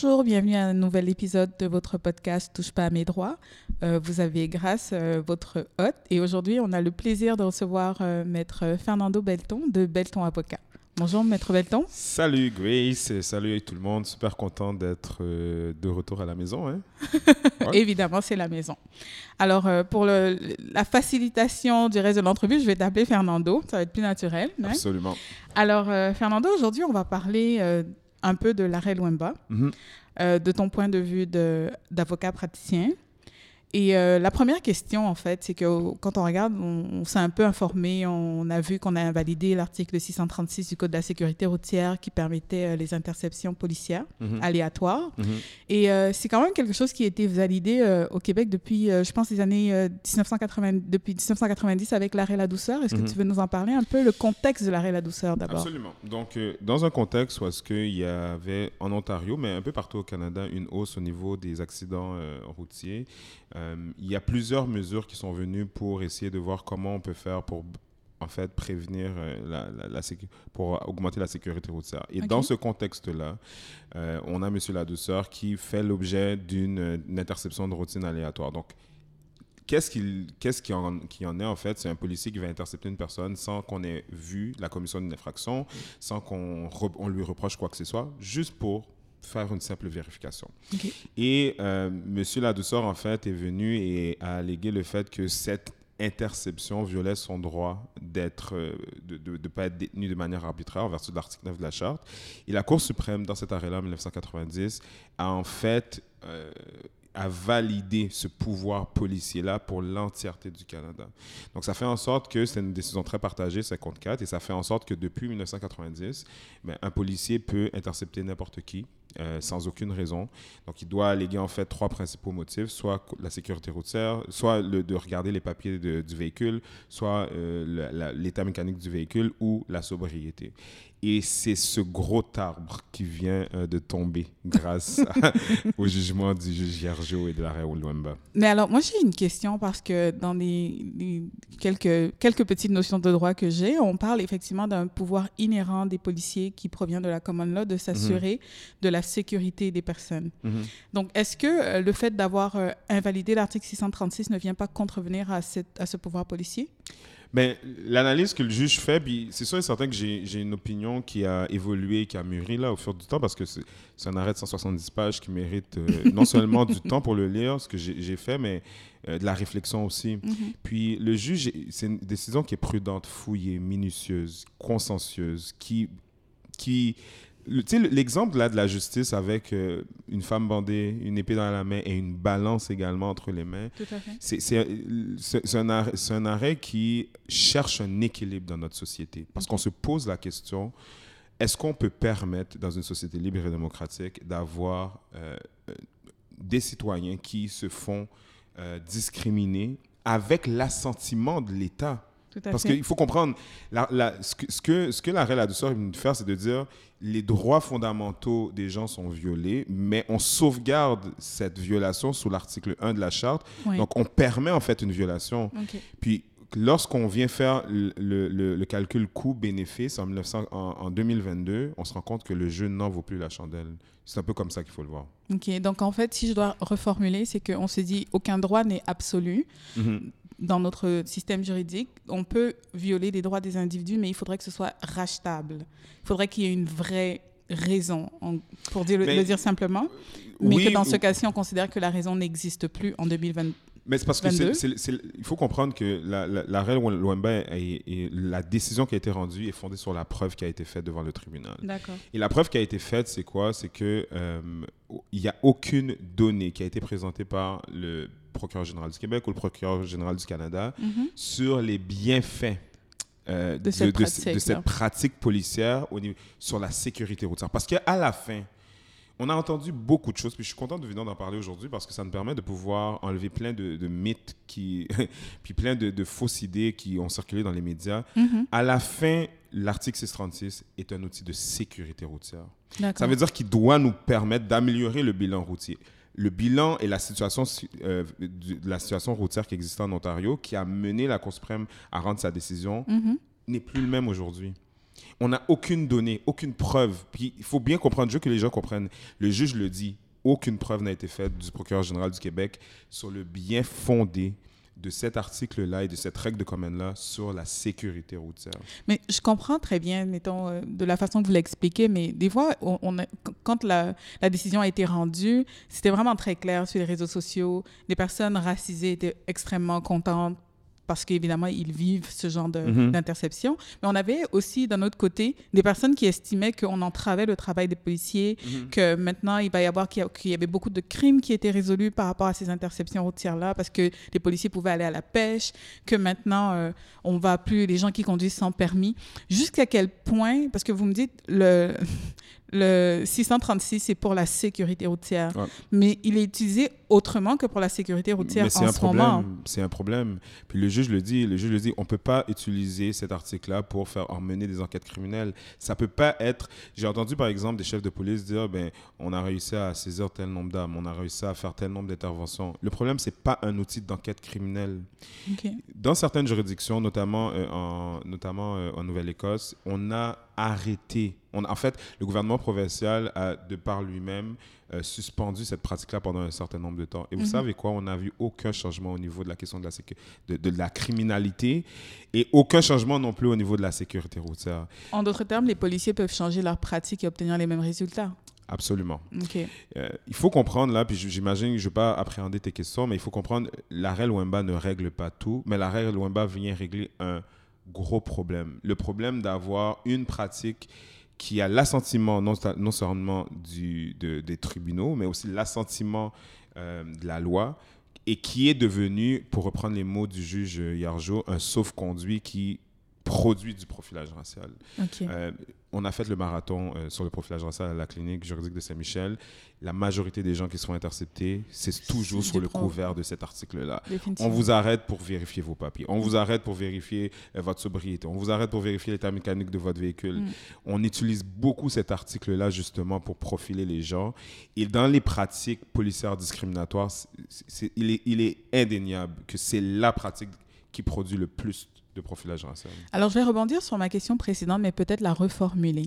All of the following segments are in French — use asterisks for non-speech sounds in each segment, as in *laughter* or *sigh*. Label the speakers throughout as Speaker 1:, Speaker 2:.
Speaker 1: Bonjour, bienvenue à un nouvel épisode de votre podcast Touche pas à mes droits. Euh, vous avez grâce euh, votre hôte et aujourd'hui on a le plaisir de recevoir euh, maître Fernando Belton de Belton Avocat. Bonjour maître Belton.
Speaker 2: Salut Grace et salut tout le monde, super content d'être de retour à la maison. Hein? *laughs* Ouais.
Speaker 1: Évidemment, c'est la maison. Alors pour le- la facilitation du reste de l'entrevue, je vais t'appeler Fernando, ça va être plus naturel. hein.
Speaker 2: Absolument.
Speaker 1: Alors Fernando, aujourd'hui on va parler un peu de l'arrêt Luemba.
Speaker 2: Mhm.
Speaker 1: euh, de ton point de vue d'avocat praticien. Et euh, la première question, en fait, c'est que quand on regarde, on, on s'est un peu informé, on a vu qu'on a invalidé l'article 636 du Code de la sécurité routière qui permettait euh, les interceptions policières
Speaker 2: Mhm.
Speaker 1: aléatoires.
Speaker 2: Mhm.
Speaker 1: Et euh, c'est quand même quelque chose qui a été validé au Québec depuis, je pense, les années euh, 1980, depuis 1990 avec l'arrêt La Douceur. Est-ce
Speaker 2: Mhm.
Speaker 1: que tu veux nous en parler un peu, le contexte de l'arrêt La Douceur d'abord?
Speaker 2: Absolument. Donc, dans un contexte où est-ce qu'il y avait en Ontario, mais un peu partout au Canada, une hausse au niveau des accidents routiers, euh, il y a plusieurs mesures qui sont venues pour essayer de voir comment on peut faire pour en fait prévenir euh, la, la- la sécu- pour augmenter la sécurité routière. Et dans ce contexte-là, euh, on a Monsieur Ladouceur qui fait l'objet d'une une interception de routine aléatoire. Donc, Qu'est-ce qu'il qu'est-ce qui, en, qui en est en fait? C'est un policier qui va intercepter une personne sans qu'on ait vu la commission d'une infraction, sans qu'on on lui reproche quoi que ce soit, juste pour faire une simple vérification. Et euh, Monsieur Ladouceur, en fait, est venu et a allégué le fait que cette interception violait son droit d'être, euh, de ne pas être détenu de manière arbitraire en vertu de l'article 9 de la Charte. Et la Cour suprême, dans cet arrêt-là, en 1990, a en fait euh, a validé ce pouvoir policier-là pour l'entièreté du Canada. Donc, ça fait en sorte que c'est une décision très partagée, 54, et ça fait en sorte que depuis 1990, ben, un policier peut intercepter n'importe qui euh, sans aucune raison. Donc, il doit alléguer en fait trois principaux motifs, soit la sécurité routière, soit le, de regarder les papiers de- du véhicule, soit euh, l'état mécanique du véhicule ou la sobriété. Et c'est ce gros arbre qui vient euh, de tomber grâce à- *laughs* au jugement du juge Hiergeau et de l'arrêt Luemba.
Speaker 1: Mais alors, moi, j'ai une question parce que dans les, les quelques, quelques petites notions de droit que j'ai, on parle effectivement d'un pouvoir inhérent des policiers qui provient de la common law de s'assurer de la sécurité des personnes.
Speaker 2: Mhm.
Speaker 1: Donc, est-ce que euh, le fait d'avoir euh, invalidé l'article 636 ne vient pas contrevenir à, cette, à ce pouvoir policier?
Speaker 2: Mais l'analyse que le juge fait, puis c'est sûr et certain que j'ai une opinion qui a évolué, qui a mûri là au fur du temps, parce que c'est un arrêt de 170 pages qui mérite euh, *laughs* non seulement du temps pour le lire, ce que j'ai fait, mais euh, de la réflexion aussi. Puis le juge, c'est une décision qui est prudente, fouillée, minutieuse, consciencieuse, qui, qui l'exemple là de la justice avec euh, une femme bandée, une épée dans la main et une balance également entre les mains, c'est un, arrêt- c'est un arrêt qui cherche un équilibre dans notre société. Parce qu'on se pose la question, est-ce qu'on peut permettre dans une société libre et démocratique d'avoir euh, des citoyens qui se font euh, discriminer avec l'assentiment de l'État?
Speaker 1: Tout à
Speaker 2: parce qu'il faut comprendre, la- la- ce que, ce que, ce que l'arrêt La Douceur est venu faire, c'est de dire les droits fondamentaux des gens sont violés, mais on sauvegarde cette violation sous l'article 1 de la Charte.
Speaker 1: Oui.
Speaker 2: Donc, on permet en fait une violation. Puis, lorsqu'on vient faire le, le- le- le calcul coût-bénéfice en, 1900 en, en 2022, on se rend compte que le jeu n'en vaut plus la chandelle. C'est un peu comme ça qu'il faut le voir.
Speaker 1: OK. Donc, en fait, si je dois reformuler, c'est qu'on se dit aucun droit n'est absolu. Dans notre système juridique, on peut violer les droits des individus, mais il faudrait que ce soit rachetable. Il faudrait qu'il y ait une vraie raison, pour dire, le-
Speaker 2: Mais-
Speaker 1: le dire simplement, mais
Speaker 2: Oui,
Speaker 1: que dans ce
Speaker 2: ou-
Speaker 1: cas-ci, on considère que la raison n'existe plus en 2020.
Speaker 2: Mais c'est parce que c'est-
Speaker 1: 22.
Speaker 2: c'est- c'est- il faut comprendre que la- la- l'arrêt Luemba et, et la décision qui a été rendue est fondée sur la preuve qui a été faite devant le tribunal.
Speaker 1: D'accord.
Speaker 2: Et la preuve qui a été faite, c'est quoi? C'est que euh, il n'y a aucune donnée qui a été présentée par le procureur général du Québec ou le procureur général du Canada sur les bienfaits euh,
Speaker 1: De cette
Speaker 2: de,
Speaker 1: pratique-là.
Speaker 2: de cette pratique policière au niveau, sur la sécurité routière. Parce qu'à la fin, on a entendu beaucoup de choses, puis je suis content de venir d'en parler aujourd'hui parce que ça me permet de pouvoir enlever plein de, de mythes qui, *laughs* puis plein de, de, fausses idées qui ont circulé dans les médias.
Speaker 1: Mhm.
Speaker 2: À la fin, l'article 636 est un outil de sécurité routière. Ça veut dire qu'il doit nous permettre d'améliorer le bilan routier. Le bilan et la situation, euh, de la situation routière qui existe en Ontario, qui a mené la Cour suprême à rendre sa décision,
Speaker 1: Mhm.
Speaker 2: n'est plus le même aujourd'hui. On n'a aucune donnée, aucune preuve. Puis il faut bien comprendre, je veux que les gens comprennent. Le juge le dit, aucune preuve n'a été faite du procureur général du Québec sur le bien fondé de cet article-là et de cette règle de commande-là sur la sécurité routière.
Speaker 1: Mais je comprends très bien, mettons, euh, de la façon que vous l'expliquez, mais des fois, quand la, la décision a été rendue, c'était vraiment très clair sur les réseaux sociaux. Les personnes racisées étaient extrêmement contentes parce qu'évidemment, ils vivent ce genre de-
Speaker 2: Mhm.
Speaker 1: d'interception. Mais on avait aussi, d'un autre côté, des personnes qui estimaient qu'on entravait le travail des policiers, que maintenant, il va y avoir qu'il y, a- qu'il y avait beaucoup de crimes qui étaient résolus par rapport à ces interceptions routières-là, parce que les policiers pouvaient aller à la pêche, que maintenant, euh, on va plus les gens qui conduisent sans permis. Jusqu'à quel point, parce que vous me dites, le, le 636, c'est pour la sécurité routière,
Speaker 2: Ouais.
Speaker 1: mais il est utilisé autrement que pour la sécurité routière
Speaker 2: Mais
Speaker 1: en
Speaker 2: un
Speaker 1: ce moment.
Speaker 2: C'est un problème. Puis le juge le dit, le juge le dit, on peut pas utiliser cet article-là pour faire emmener des enquêtes criminelles. Ça peut pas être. J'ai entendu par exemple des chefs de police dire, ben, on a réussi à saisir tel nombre d'armes, on a réussi à faire tel nombre d'interventions. Le problème, c'est pas un outil d'enquête criminelle. Dans certaines juridictions, notamment, euh, en, notamment euh, en Nouvelle-Écosse, on a arrêté. On, en fait, le gouvernement provincial a, de par lui-même, euh, suspendu cette pratique-là pendant un certain nombre de temps. Et vous
Speaker 1: Mhm.
Speaker 2: savez quoi? On n'a vu aucun changement au niveau de la question de la, sécu- de, de la criminalité et aucun changement non plus au niveau de la sécurité routière.
Speaker 1: En d'autres termes, les policiers peuvent changer leur pratique et obtenir les mêmes résultats.
Speaker 2: Absolument.
Speaker 1: OK.
Speaker 2: Euh, il faut comprendre là, puis j'imagine, je ne vais pas appréhender tes questions, mais il faut comprendre, l'arrêt Wemba ne règle pas tout, mais l'arrêt Wemba vient régler un gros problème. Le problème d'avoir une pratique qui a l'assentiment non, non seulement du, de- des tribunaux, mais aussi l'assentiment euh, de la loi, et qui est devenu, pour reprendre les mots du juge Yarjo, un sauf-conduit qui produit du profilage racial. Euh, on a fait le marathon euh, sur le profilage racial à la clinique juridique de Saint-Michel. La majorité des gens qui sont interceptés, c'est toujours sur le couvert de cet article-là. On vous arrête pour vérifier vos papiers. On vous arrête pour vérifier euh, votre sobriété. On vous arrête pour vérifier l'état mécanique de votre véhicule.
Speaker 1: Mm.
Speaker 2: On utilise beaucoup cet article-là justement pour profiler les gens. Et dans les pratiques policières discriminatoires, il, est, il est indéniable que c'est la pratique qui produit le plus de profilage racial.
Speaker 1: Alors, je vais rebondir sur ma question précédente, mais peut-être la reformuler.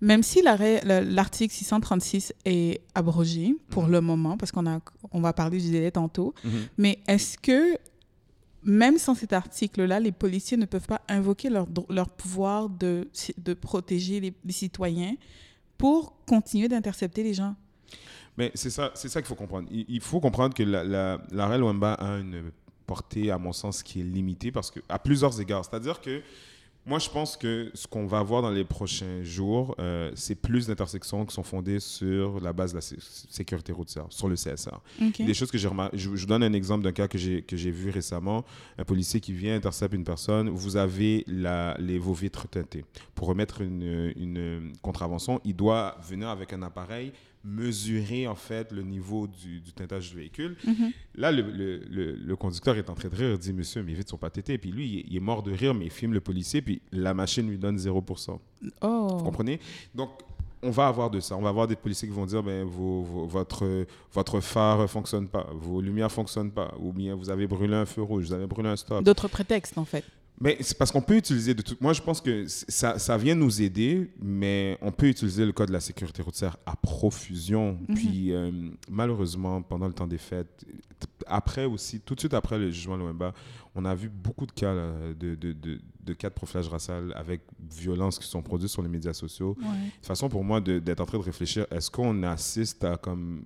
Speaker 1: Même si l'article 636 est abrogé pour le moment, parce qu'on on va parler du délai tantôt, mais est-ce que, même sans cet article-là, les policiers ne peuvent pas invoquer leur, leur pouvoir de, de protéger les, les citoyens pour continuer d'intercepter les gens?
Speaker 2: Mais c'est ça, c'est ça qu'il faut comprendre. Il, il faut comprendre que la, la, Wemba a une portée, à mon sens, qui est limitée parce que, à plusieurs égards. C'est-à-dire que moi, je pense que ce qu'on va voir dans les prochains jours, euh, c'est plus d'intersections qui sont fondées sur la base de la sé- sécurité routière, sur le CSR. Des choses que j'ai remarqué. Je, vous donne un exemple d'un cas que j'ai vu récemment. Un policier qui vient intercepter une personne. Vous avez la, les, vos vitres teintées. Pour remettre une, une contravention, il doit venir avec un appareil mesurer en fait le niveau du, du teintage du véhicule.
Speaker 1: Mhm.
Speaker 2: Là, le, le, le, le conducteur est en train de rire, il dit Monsieur, mes vitres sont pas teintées. Puis lui, il, est- mort de rire, mais il filme le policier, puis la machine lui donne 0%.
Speaker 1: Oh.
Speaker 2: Vous comprenez? Donc, on va avoir de ça. On va avoir des policiers qui vont dire ben, vos- vos- votre, votre phare ne fonctionne pas, vos lumières ne fonctionnent pas, ou bien vous avez brûlé un feu rouge, vous avez brûlé un stop.
Speaker 1: D'autres prétextes, en fait.
Speaker 2: Mais c'est parce qu'on peut utiliser de tout. Moi, je pense que ça, ça vient nous aider, mais on peut utiliser le code de la sécurité routière à profusion.
Speaker 1: Mhm.
Speaker 2: Puis, euh, malheureusement, pendant le temps des fêtes, après aussi, tout de suite après le jugement de l'OMBA, on a vu beaucoup de cas là, de, de, de, de cas de profilage racial avec violence qui sont produits sur les médias sociaux.
Speaker 1: Ouais.
Speaker 2: De façon pour moi d'être en train de réfléchir, est-ce qu'on assiste à comme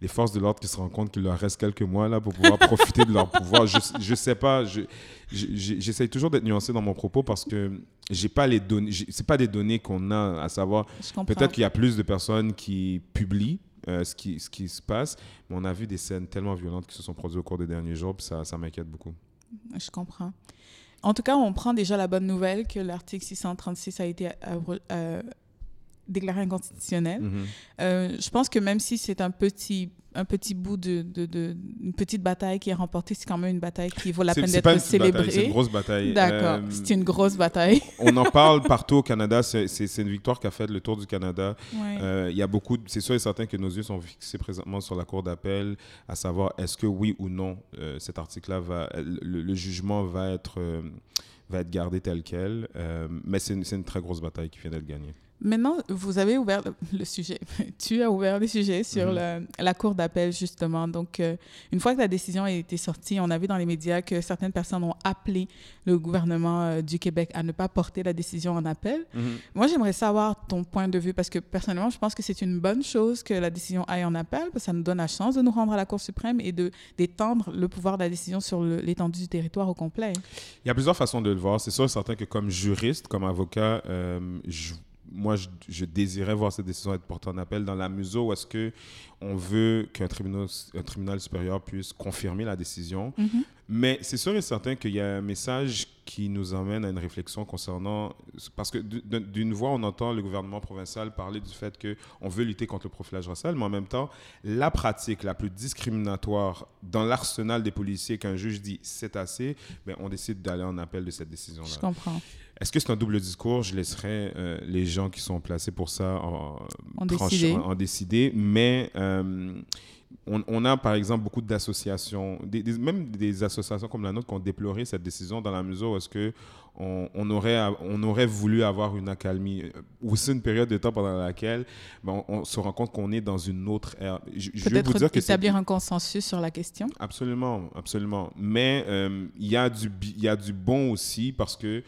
Speaker 2: les forces de l'ordre qui se rendent compte qu'il leur reste quelques mois là pour pouvoir profiter de leur pouvoir Je je sais pas, je- je- je- j'essaye toujours d'être nuancé dans mon propos parce que j'ai pas les données, c'est pas des données qu'on a à savoir. Peut-être qu'il y a plus de personnes qui publient euh, ce, qui, ce qui se passe, mais on a vu des scènes tellement violentes qui se sont produites au cours des derniers jours, puis ça, ça m'inquiète beaucoup.
Speaker 1: Je comprends. En tout cas, on prend déjà la bonne nouvelle que l'article 636 a été abro- euh, déclaré inconstitutionnel.
Speaker 2: Mhm.
Speaker 1: Euh, je pense que même si c'est un petit, un petit bout de, de, de- une petite bataille qui est remportée, c'est quand même une bataille qui vaut la peine d'être
Speaker 2: bataille, C'est une
Speaker 1: célébrée.
Speaker 2: grosse bataille.
Speaker 1: D'accord,
Speaker 2: Euh,
Speaker 1: c'est une grosse bataille. *laughs*
Speaker 2: on en parle partout au Canada. C'est une victoire qui a fait le tour du Canada.
Speaker 1: Ouais.
Speaker 2: Euh, Il y a beaucoup, c'est sûr et certain que nos yeux sont fixés présentement sur la cour d'appel, à savoir est-ce que oui ou non euh, cet article-là va, le, le jugement va être va être gardé tel quel. Mais c'est une, c'est une très grosse bataille qui vient d'être gagnée.
Speaker 1: Maintenant, vous avez ouvert le, sujet. *laughs* tu as ouvert le sujet sur
Speaker 2: Mhm.
Speaker 1: le- la cour d'appel, justement. Donc, euh, une fois que la décision a été sortie, on a vu dans les médias que certaines personnes ont appelé le gouvernement euh, du Québec à ne pas porter la décision en appel. Moi, j'aimerais savoir ton point de vue parce que personnellement, je pense que c'est une bonne chose que la décision aille en appel parce que ça nous donne la chance de nous rendre à la Cour suprême et d'étendre le pouvoir de la décision sur l'étendue du territoire au complet.
Speaker 2: Il y a plusieurs façons de le voir. C'est sûr et certain que comme juriste, comme avocat, euh, je- moi, je, je désirais voir cette décision être portée en appel dans la mesure où est-ce que on veut qu'un tribunal, un tribunal supérieur puisse confirmer la décision. Mais c'est sûr et certain qu'il y a un message qui nous emmène à une réflexion concernant... Parce que d'une voix, on entend le gouvernement provincial parler du fait qu'on veut lutter contre le profilage racial, mais en même temps, la pratique la plus discriminatoire dans l'arsenal des policiers qu'un juge dit c'est assez, ben, on décide d'aller en appel de cette
Speaker 1: Je
Speaker 2: décision-là.
Speaker 1: comprends.
Speaker 2: Est-ce que c'est un double discours? Je laisserai euh, les gens qui sont placés pour ça en,
Speaker 1: En
Speaker 2: trancher-
Speaker 1: décider.
Speaker 2: en- en décider. Mais euh, on, on a par exemple beaucoup d'associations, des- des- même des associations comme la nôtre qui ont déploré cette décision dans la mesure où est-ce que on, on aurait, on aurait voulu avoir une accalmie euh, ou c'est une période de temps pendant laquelle ben, on, on se rend compte qu'on est dans une autre ère. Je, je vais vous
Speaker 1: Peut-être
Speaker 2: dire que
Speaker 1: établir un consensus sur la question.
Speaker 2: Absolument, absolument. Mais euh, il y, a du y a du bon aussi parce que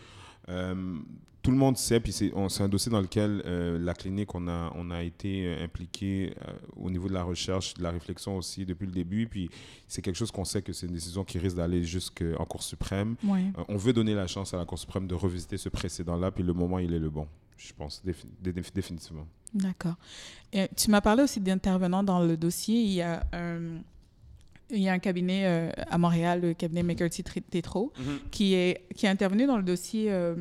Speaker 2: tout le monde sait, puis c'est un dossier dans lequel euh, la clinique, on a, on a été euh, impliqué euh, au niveau de la recherche, de la réflexion aussi depuis le début. Puis c'est quelque chose qu'on sait que c'est une décision qui risque d'aller jusqu'en Cour suprême. Euh, on veut donner la chance à la Cour suprême de revisiter ce précédent-là, puis le moment, il est le bon, je pense, défi- dé- dé- définitivement.
Speaker 1: D'accord. Tu m'as parlé aussi d'intervenants dans le dossier. Il y a un, il y a un cabinet euh, à Montréal, le cabinet McCarthy Tétro, qui, est, qui est intervenu dans le dossier euh,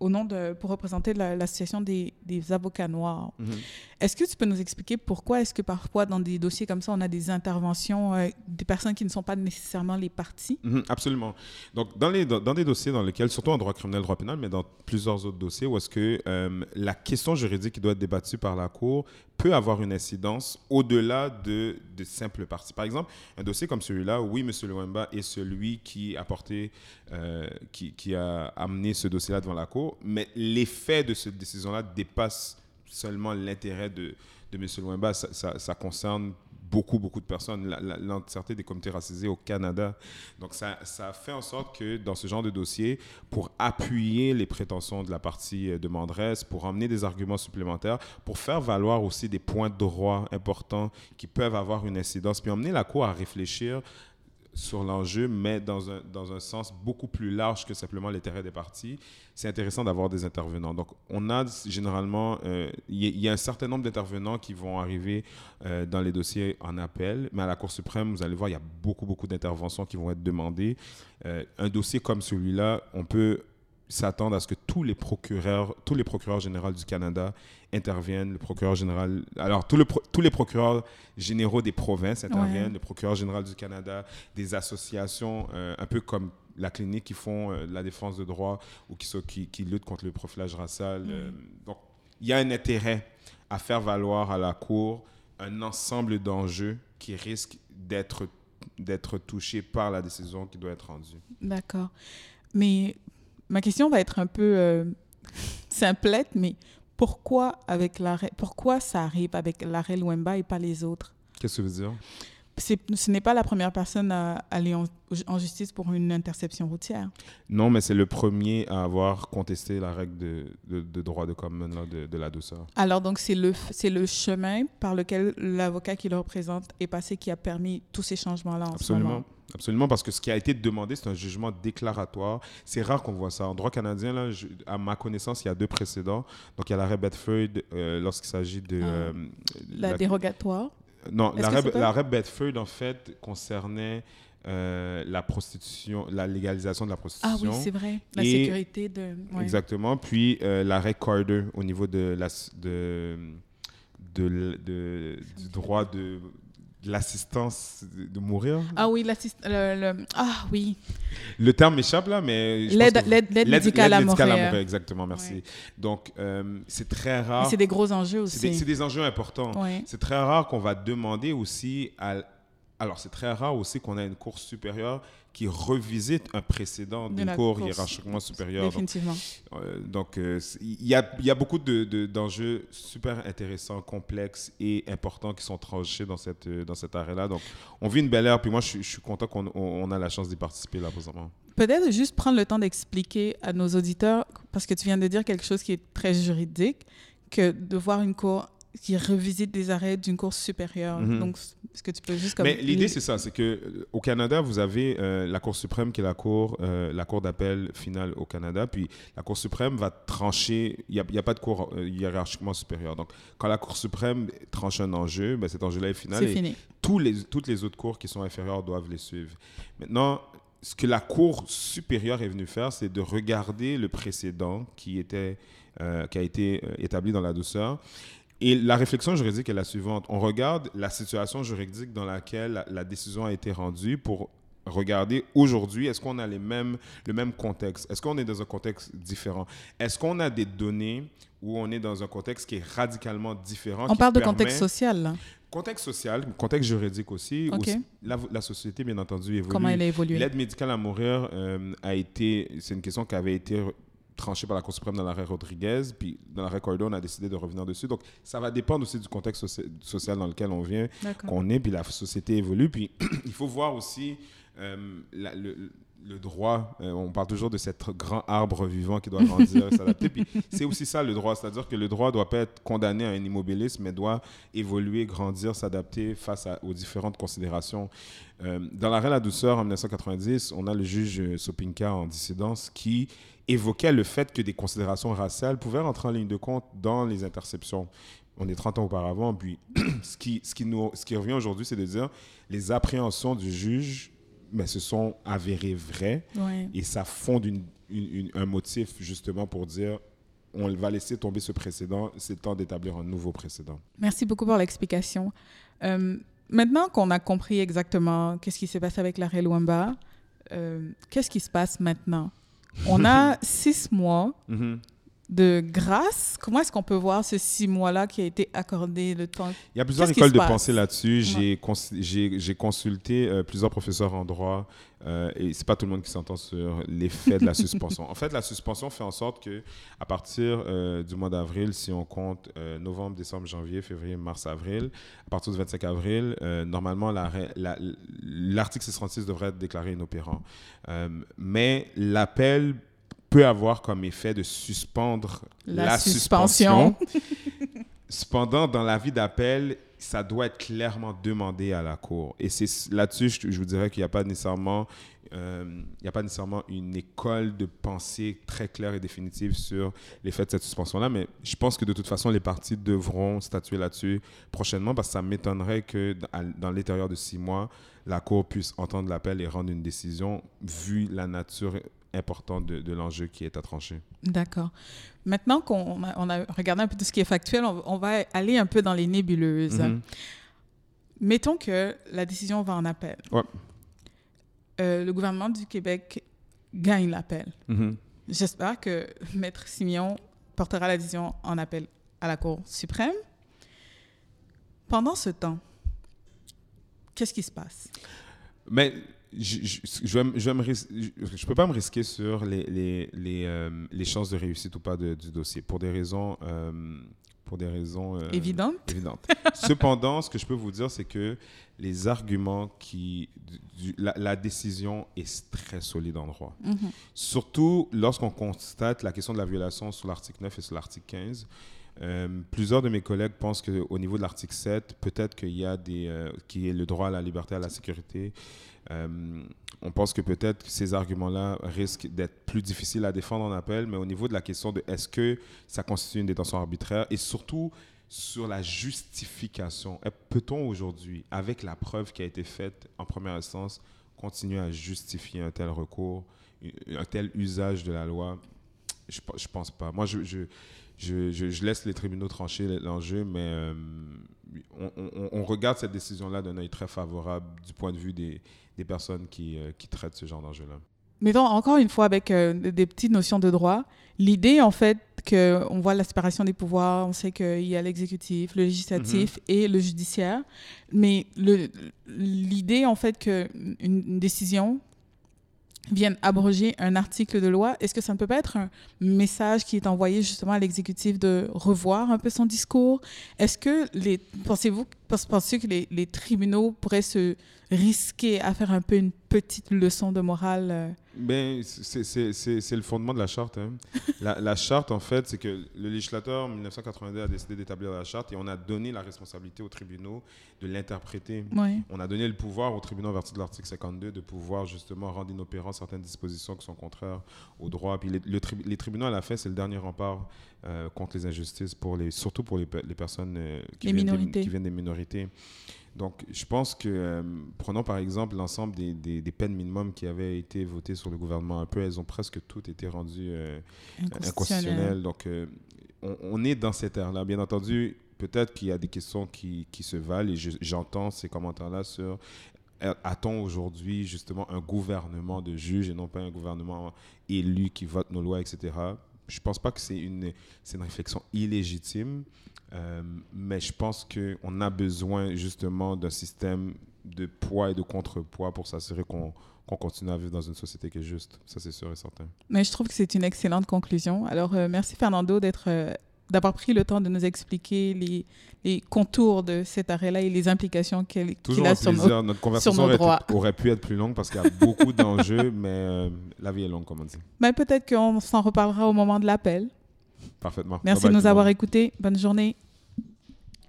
Speaker 1: au nom de, pour représenter la- l'association des, des avocats noirs.
Speaker 2: Mhm.
Speaker 1: Est-ce que tu peux nous expliquer pourquoi est-ce que parfois dans des dossiers comme ça, on a des interventions euh, des personnes qui ne sont pas nécessairement les parties?
Speaker 2: Mhm, absolument. Donc, dans, les, dans, dans des dossiers dans lesquels, surtout en droit criminel, droit pénal, mais dans plusieurs autres dossiers, où est-ce que euh, la question juridique qui doit être débattue par la Cour peut avoir une incidence au-delà de, de simples parties. Par exemple, un dossier comme celui-là, oui, M. Luemba est celui qui a porté, euh, qui, qui a amené ce dossier-là devant la Cour, mais l'effet de cette décision-là dépasse seulement l'intérêt de, M. Luemba. Ça, concerne beaucoup, beaucoup de personnes, l'entièreté des comités racisés au Canada. Donc, ça, ça fait en sorte que dans ce genre de dossier, pour appuyer les prétentions de la partie euh, demanderesse, pour emmener des arguments supplémentaires, pour faire valoir aussi des points de droit importants qui peuvent avoir une incidence, puis emmener la Cour à réfléchir sur l'enjeu, mais dans un, dans un sens beaucoup plus large que simplement l'intérêt des parties, c'est intéressant d'avoir des intervenants. Donc, on a généralement, euh, il y, a- il y a un certain nombre d'intervenants qui vont arriver euh, dans les dossiers en appel, mais à la Cour suprême, vous allez voir, il y a beaucoup, beaucoup d'interventions qui vont être demandées. Euh, un dossier comme celui-là, on peut s'attendre à ce que tous les procureurs, tous les procureurs généraux du Canada interviennent, le procureur général, alors tous, le pro- tous les procureurs généraux des provinces interviennent,
Speaker 1: Ouais.
Speaker 2: le procureur général du Canada, des associations euh, un peu comme la clinique qui font euh, la défense de droit ou qui, sont- qui, qui luttent contre le profilage racial. euh, donc, il y a un intérêt à faire valoir à la Cour un ensemble d'enjeux qui risquent d'être d'être touchés par la décision qui doit être rendue.
Speaker 1: D'accord. Mais ma question va être un peu euh, simplette, mais pourquoi, avec l'arrêt, pourquoi ça arrive avec l'arrêt Luemba et pas les autres?
Speaker 2: Qu'est-ce que ça veut dire?
Speaker 1: Ce n'est pas la première personne à aller en, en justice pour une interception routière.
Speaker 2: Non, mais c'est le premier à avoir contesté la règle de, de, de droit de common de, de la douceur.
Speaker 1: Alors, donc, c'est le, c'est le chemin par lequel l'avocat qui le représente est passé qui a permis tous ces changements-là en ce
Speaker 2: Absolument.
Speaker 1: moment.
Speaker 2: Absolument, parce que ce qui a été demandé, c'est un jugement déclaratoire. C'est rare qu'on voit ça. En droit canadien, là, je- à ma connaissance, il y a deux précédents. Donc, il y a l'arrêt Bedford euh, lorsqu'il s'agit de...
Speaker 1: Ah.
Speaker 2: euh,
Speaker 1: La
Speaker 2: la-
Speaker 1: dérogatoire.
Speaker 2: Non, l'arrêt Bedford, en fait, concernait euh, la prostitution, la légalisation de la
Speaker 1: Ah
Speaker 2: prostitution.
Speaker 1: oui, c'est vrai. La
Speaker 2: Et-
Speaker 1: sécurité de. ouais.
Speaker 2: Exactement. Puis l'arrêt Carter au niveau de la, de, de, l- de- du droit de l'assistance de, mourir?
Speaker 1: Ah oui, l'assist- le, le- Ah oui.
Speaker 2: Le terme m'échappe là, mais.
Speaker 1: L'aide
Speaker 2: que-
Speaker 1: l'aide- l'aide médicale à mourir.
Speaker 2: exactement, merci.
Speaker 1: Ouais.
Speaker 2: Donc, euh, c'est très rare.
Speaker 1: C'est des gros enjeux
Speaker 2: C'est des, c'est
Speaker 1: aussi.
Speaker 2: des enjeux importants.
Speaker 1: Ouais.
Speaker 2: C'est très rare qu'on va demander aussi à. Alors, c'est très rare aussi qu'on ait une cour supérieure qui revisite un précédent
Speaker 1: De
Speaker 2: d'une cour hiérarchiquement supérieure. Donc,
Speaker 1: Définitivement.
Speaker 2: euh, donc, euh, il y, a, y a beaucoup de- de- d'enjeux super intéressants, complexes et importants qui sont tranchés dans, cette, euh, dans cet arrêt-là. Donc, on vit une belle ère, puis moi, je, suis- je suis content qu'on on- on a la chance d'y participer là présentement.
Speaker 1: Peut-être juste prendre le temps d'expliquer à nos auditeurs, parce que tu viens de dire quelque chose qui est très juridique, que de voir une cour qui revisite des arrêts d'une cour supérieure.
Speaker 2: Mhm.
Speaker 1: Donc, est-ce que tu peux juste comme...
Speaker 2: Mais l'idée, c'est ça, c'est que euh, au Canada, vous avez euh, la Cour suprême qui est la cour, euh, la cour d'appel finale au Canada, puis la Cour suprême va trancher. Il n'y a, y a pas de cour euh, hiérarchiquement supérieure. Donc, quand la Cour suprême tranche un enjeu, ben, cet enjeu-là est final.
Speaker 1: C'est fini.
Speaker 2: tous les, toutes les autres cours qui sont inférieures doivent les suivre. Maintenant, ce que la Cour supérieure est venue faire, c'est de regarder le précédent qui, était, qui a été établi dans la douceur. Et la réflexion juridique est la suivante. On regarde la situation juridique dans laquelle la, la décision a été rendue pour regarder aujourd'hui, est-ce qu'on a les mêmes, le même contexte? Est-ce qu'on est dans un contexte différent? Est-ce qu'on a des données où on est dans un contexte qui est radicalement différent?
Speaker 1: On parle de
Speaker 2: permet-
Speaker 1: contexte social, là.
Speaker 2: Contexte social, contexte juridique aussi. Aussi- la, la société, bien entendu, évolue.
Speaker 1: Comment elle a évolué?
Speaker 2: L'aide médicale à mourir euh, a été, c'est une question qui avait été tranchée par la Cour suprême dans l'arrêt Rodriguez, puis dans l'arrêt Cordon, on a décidé de revenir dessus. Donc, ça va dépendre aussi du contexte soci- social dans lequel on vient, qu'on est, puis la société évolue. Puis, *clears throat* il faut voir aussi euh, la- le, le droit. Euh, on parle toujours de cet grand arbre vivant qui doit grandir et s'adapter. Puis, *laughs* c'est aussi ça le droit, c'est-à-dire que le droit doit pas être condamné à un immobilisme, mais doit évoluer, grandir, s'adapter face à- aux différentes considérations. Euh, dans l'arrêt La Douceur en 1990, on a le juge Sopinka en dissidence qui évoquait le fait que des considérations raciales pouvaient rentrer en ligne de compte dans les interceptions. On est 30 ans auparavant, puis *clears throat* ce qui, ce qui, nous, ce qui revient aujourd'hui, c'est de dire les appréhensions du juge mais se sont avérées vraies
Speaker 1: Ouais.
Speaker 2: et ça fonde une- une- une- un motif justement pour dire on va laisser tomber ce précédent, c'est le temps d'établir un nouveau précédent.
Speaker 1: Merci beaucoup pour l'explication. Euh, maintenant qu'on a compris exactement qu'est-ce qui s'est passé avec l'arrêt Luamba, euh, qu'est-ce qui se passe maintenant? On a *laughs* six mois de grâce. Comment est-ce qu'on peut voir ce six mois-là qui a été accordé le temps?
Speaker 2: Il y a plusieurs écoles de pensée là-dessus. J'ai cons- J'ai j'ai consulté euh, plusieurs professeurs en droit euh, et c'est pas tout le monde qui s'entend sur l'effet de la *laughs* suspension. En fait, la suspension fait en sorte que à partir euh, du mois d'avril, si on compte euh, novembre, décembre, janvier, février, mars, avril, à partir du 25 avril, normalement l'arrêt- la- l'article 636 devrait être déclaré inopérant. Mais l'appel peut avoir comme effet de suspendre
Speaker 1: La
Speaker 2: la,
Speaker 1: suspension.
Speaker 2: suspension. *laughs* Cependant, dans l'avis d'appel, ça doit être clairement demandé à la Cour. Et c'est là-dessus, je, je vous dirais qu'il n'y a pas nécessairement... euh, il n'y a pas nécessairement une école de pensée très claire et définitive sur l'effet de cette suspension-là, mais je pense que de toute façon, les parties devront statuer là-dessus prochainement parce que ça m'étonnerait que dans l'intérieur de six mois, la Cour puisse entendre l'appel et rendre une décision vu la nature importante de, de l'enjeu qui est à trancher.
Speaker 1: D'accord. Maintenant qu'on a, on a regardé un peu tout ce qui est factuel, on, on va aller un peu dans les nébuleuses.
Speaker 2: Mhm.
Speaker 1: Mettons que la décision va en appel.
Speaker 2: Ouais.
Speaker 1: Euh, le gouvernement du Québec gagne l'appel.
Speaker 2: Mhm.
Speaker 1: J'espère que Maître Simeon portera la décision en appel à la Cour suprême. Pendant ce temps, qu'est-ce qui se passe?
Speaker 2: Mais je, je, je, vais me- je, vais me ris- je- je peux pas me risquer sur les, les, les, euh, les chances de réussite ou pas de- du dossier pour des raisons, euh, pour des raisons euh,
Speaker 1: Évidente?
Speaker 2: évidentes. *laughs* Cependant, ce que je peux vous dire, c'est que les arguments qui. du- la, la décision est très solide en droit.
Speaker 1: Mhm.
Speaker 2: Surtout lorsqu'on constate la question de la violation sur l'article 9 et sur l'article 15. Euh, plusieurs de mes collègues pensent qu'au niveau de l'article 7, peut-être qu'il y a des, euh, qui est le droit à la liberté, à la sécurité. Euh, on pense que peut-être ces arguments-là risquent d'être plus difficiles à défendre en appel, mais au niveau de la question de est-ce que ça constitue une détention arbitraire et surtout sur la justification, peut-on aujourd'hui, avec la preuve qui a été faite en première instance, continuer à justifier un tel recours, un tel usage de la loi, je, je pense pas. Moi, je, je, je laisse les tribunaux trancher l'enjeu, mais euh, on, on, on, regarde cette décision-là d'un œil très favorable du point de vue des, des personnes qui, euh, qui traitent ce genre d'enjeu-là.
Speaker 1: Mettons encore une fois avec euh, des petites notions de droit, l'idée en fait qu'on voit la séparation des pouvoirs, on sait qu'il y a l'exécutif, le législatif mm -hmm. et le judiciaire, mais l'idée en fait qu'une une décision vienne abroger un article de loi, est-ce que ça ne peut pas être un message qui est envoyé justement à l'exécutif de revoir un peu son discours? Est-ce que les pensez-vous pensez que les, les, tribunaux pourraient se risquer à faire un peu une petite leçon de morale euh?
Speaker 2: Ben, c'est le fondement de la charte. Hein. *laughs* la, la, charte, en fait, c'est que le législateur, en 1982, a décidé d'établir la charte et on a donné la responsabilité aux tribunaux de l'interpréter. On a donné le pouvoir aux tribunaux, en vertu de l'article 52, de pouvoir justement rendre inopérant certaines dispositions qui sont contraires au droit. Puis les, le tri les tribunaux, à la fin, c'est le dernier rempart euh, contre les injustices, pour les, surtout pour les, les personnes euh, qui,
Speaker 1: les
Speaker 2: viennent
Speaker 1: minorités.
Speaker 2: des, qui viennent des minorités. Donc, je pense que, euh, prenons par exemple l'ensemble des, des, des, peines minimums qui avaient été votées sur le gouvernement un peu, elles ont presque toutes été rendues euh, inconstitutionnelles. Donc, euh, on, on, est dans cette ère-là. Bien entendu, peut-être qu'il y a des questions qui, qui se valent et j'entends ces commentaires-là sur a-t-on aujourd'hui justement un gouvernement de juges et non pas un gouvernement élu qui vote nos lois, etc. Je pense pas que c'est une, une réflexion illégitime. Euh, mais je pense qu'on a besoin justement d'un système de poids et de contrepoids pour s'assurer qu'on qu continue à vivre dans une société qui est juste. Ça, c'est sûr et certain.
Speaker 1: Mais je trouve que c'est une excellente conclusion. Alors, euh, merci Fernando d'être... D'avoir pris le temps de nous expliquer les, les contours de cet arrêt-là et les implications qu'il qu a sur nos,
Speaker 2: Notre conversation
Speaker 1: aurait,
Speaker 2: droits. Pu, aurait pu être plus longue parce qu'il y a beaucoup d'enjeux, *laughs* mais euh, la vie est longue, comme on dit.
Speaker 1: Mais peut-être qu'on s'en reparlera au moment de l'appel.
Speaker 2: Parfaitement.
Speaker 1: Merci bye bye de nous avoir écoutés. Bonne journée.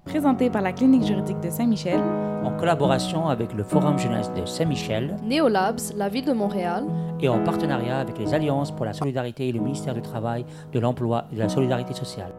Speaker 3: Présenté par la Clinique juridique de Saint-Michel,
Speaker 4: en collaboration avec le Forum jeunesse de Saint-Michel,
Speaker 5: Néolabs, la ville de Montréal,
Speaker 4: et en partenariat avec les Alliances pour la solidarité et le ministère du Travail, de l'Emploi et de la Solidarité sociale.